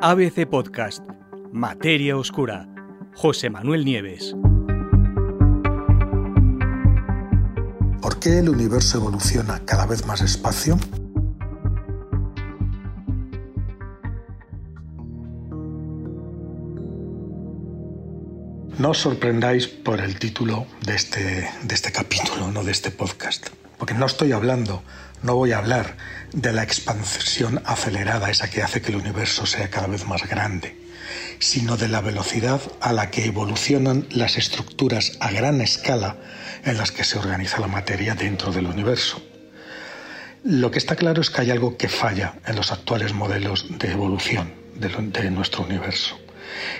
ABC Podcast, Materia Oscura, José Manuel Nieves. ¿Por qué el universo evoluciona cada vez más despacio? No os sorprendáis por el título de este, de este capítulo, no de este podcast, porque no estoy hablando, no voy a hablar de la expansión acelerada, esa que hace que el universo sea cada vez más grande, sino de la velocidad a la que evolucionan las estructuras a gran escala en las que se organiza la materia dentro del universo. Lo que está claro es que hay algo que falla en los actuales modelos de evolución de, de nuestro universo.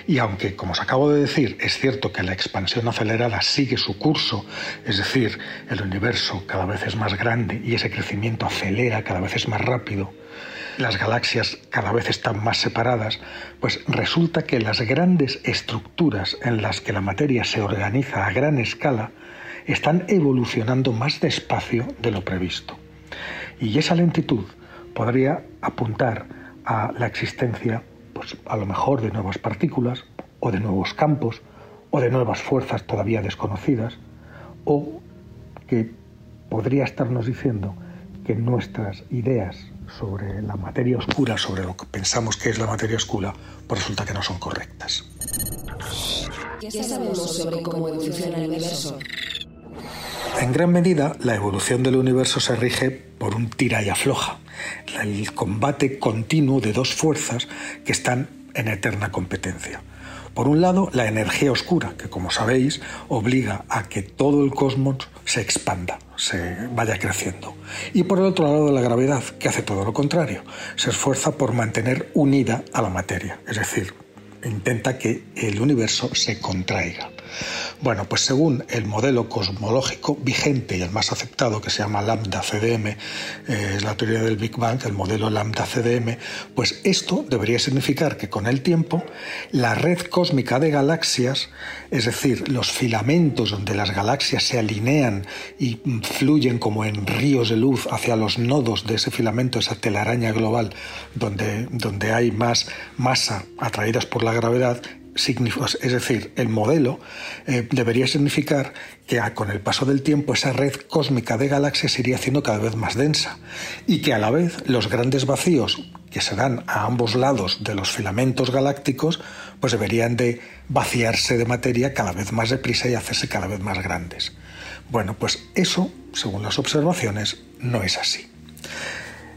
Y aunque, como os acabo de decir, es cierto que la expansión acelerada sigue su curso, es decir, el universo cada vez es más grande y ese crecimiento acelera, cada vez es más rápido, las galaxias cada vez están más separadas, pues resulta que las grandes estructuras en las que la materia se organiza a gran escala están evolucionando más despacio de lo previsto. Y esa lentitud podría apuntar a la existencia pues, a lo mejor de nuevas partículas o de nuevos campos o de nuevas fuerzas todavía desconocidas o que podría estarnos diciendo que nuestras ideas sobre la materia oscura, sobre lo que pensamos que es la materia oscura, pues resulta que no son correctas. ¿Qué sabemos sobre cómo evoluciona el universo? En gran medida, la evolución del universo se rige por un tira y afloja, el combate continuo de dos fuerzas que están en eterna competencia. Por un lado, la energía oscura, que como sabéis obliga a que todo el cosmos se expanda, se vaya creciendo. Y por el otro lado, la gravedad, que hace todo lo contrario, se esfuerza por mantener unida a la materia, es decir, intenta que el universo se contraiga. Bueno, pues según el modelo cosmológico vigente y el más aceptado, que se llama lambda CDM, eh, es la teoría del Big Bang, el modelo lambda CDM, pues esto debería significar que con el tiempo la red cósmica de galaxias, es decir, los filamentos donde las galaxias se alinean y fluyen como en ríos de luz hacia los nodos de ese filamento, esa telaraña global, donde, donde hay más masa atraídas por la gravedad, es decir, el modelo eh, debería significar que con el paso del tiempo esa red cósmica de galaxias iría haciendo cada vez más densa y que a la vez los grandes vacíos que se dan a ambos lados de los filamentos galácticos pues deberían de vaciarse de materia cada vez más deprisa y hacerse cada vez más grandes. Bueno, pues eso, según las observaciones, no es así.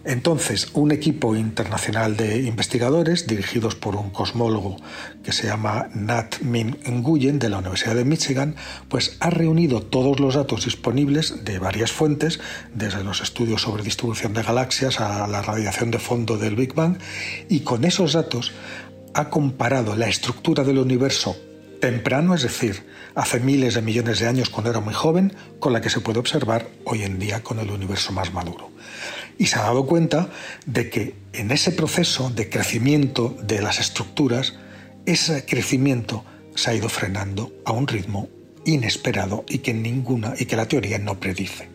Entonces, un equipo internacional de investigadores, dirigidos por un cosmólogo que se llama Nat Min Nguyen de la Universidad de Michigan, pues ha reunido todos los datos disponibles de varias fuentes, desde los estudios sobre distribución de galaxias a la radiación de fondo del Big Bang, y con esos datos ha comparado la estructura del universo temprano, es decir, hace miles de millones de años cuando era muy joven, con la que se puede observar hoy en día con el universo más maduro y se ha dado cuenta de que en ese proceso de crecimiento de las estructuras, ese crecimiento se ha ido frenando a un ritmo inesperado y que ninguna y que la teoría no predice.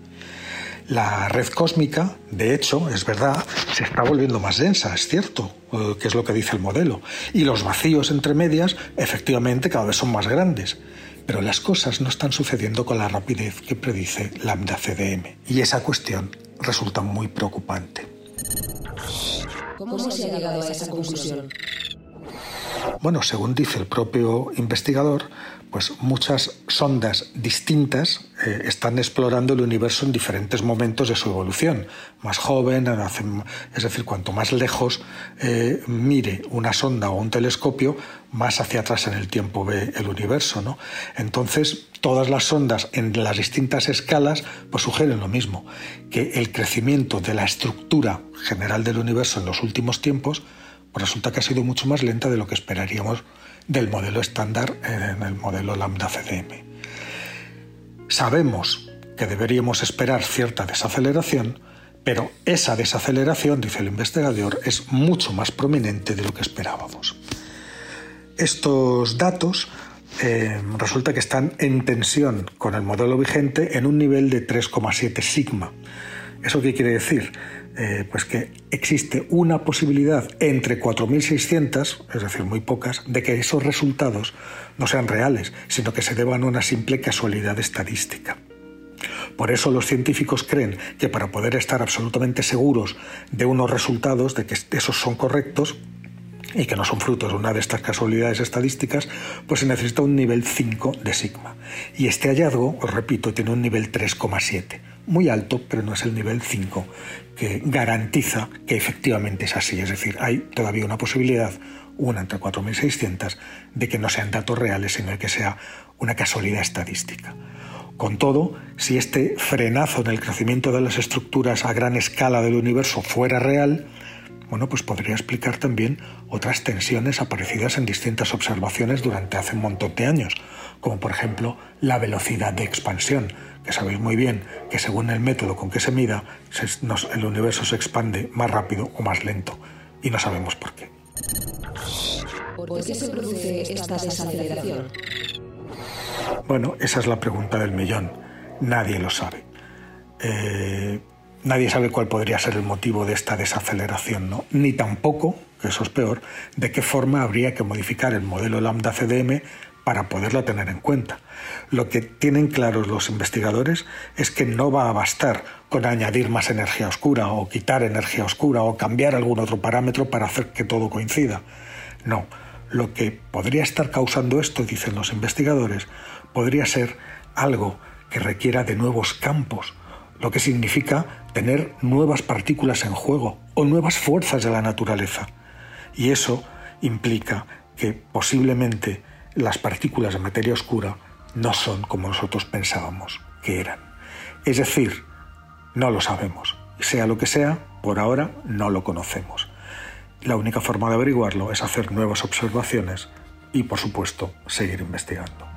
La red cósmica, de hecho, es verdad, se está volviendo más densa, es cierto, eh, que es lo que dice el modelo, y los vacíos entre medias efectivamente cada vez son más grandes. Pero las cosas no están sucediendo con la rapidez que predice lambda CDM. Y esa cuestión resulta muy preocupante. ¿Cómo se ha llegado a esa conclusión? Bueno, según dice el propio investigador, pues muchas sondas distintas eh, están explorando el universo en diferentes momentos de su evolución. Más joven, es decir, cuanto más lejos eh, mire una sonda o un telescopio, más hacia atrás en el tiempo ve el universo. ¿no? Entonces, todas las sondas en las distintas escalas pues sugieren lo mismo, que el crecimiento de la estructura general del universo en los últimos tiempos pues resulta que ha sido mucho más lenta de lo que esperaríamos del modelo estándar en el modelo lambda CDM. Sabemos que deberíamos esperar cierta desaceleración, pero esa desaceleración, dice el investigador, es mucho más prominente de lo que esperábamos. Estos datos eh, resulta que están en tensión con el modelo vigente en un nivel de 3,7 sigma. ¿Eso qué quiere decir? eh, pues que existe una posibilidad entre 4.600, es decir, muy pocas, de que esos resultados no sean reales, sino que se deban a una simple casualidad estadística. Por eso los científicos creen que para poder estar absolutamente seguros de unos resultados, de que esos son correctos, y que no son frutos de una de estas casualidades estadísticas, pues se necesita un nivel 5 de sigma. Y este hallazgo, os repito, tiene un nivel 3,7. Muy alto, pero no es el nivel 5, que garantiza que efectivamente es así. Es decir, hay todavía una posibilidad, una entre 4.600, de que no sean datos reales, sino que sea una casualidad estadística. Con todo, si este frenazo en el crecimiento de las estructuras a gran escala del universo fuera real, bueno, pues podría explicar también otras tensiones aparecidas en distintas observaciones durante hace un montón de años, como por ejemplo la velocidad de expansión, que sabéis muy bien que según el método con que se mida, el universo se expande más rápido o más lento, y no sabemos por qué. ¿Por qué se produce esta desaceleración? Bueno, esa es la pregunta del millón. Nadie lo sabe. Eh, Nadie sabe cuál podría ser el motivo de esta desaceleración, ¿no? ni tampoco, que eso es peor, de qué forma habría que modificar el modelo lambda CDM para poderlo tener en cuenta. Lo que tienen claros los investigadores es que no va a bastar con añadir más energía oscura o quitar energía oscura o cambiar algún otro parámetro para hacer que todo coincida. No, lo que podría estar causando esto, dicen los investigadores, podría ser algo que requiera de nuevos campos, lo que significa tener nuevas partículas en juego o nuevas fuerzas de la naturaleza. Y eso implica que posiblemente las partículas de materia oscura no son como nosotros pensábamos que eran. Es decir, no lo sabemos. Sea lo que sea, por ahora no lo conocemos. La única forma de averiguarlo es hacer nuevas observaciones y, por supuesto, seguir investigando.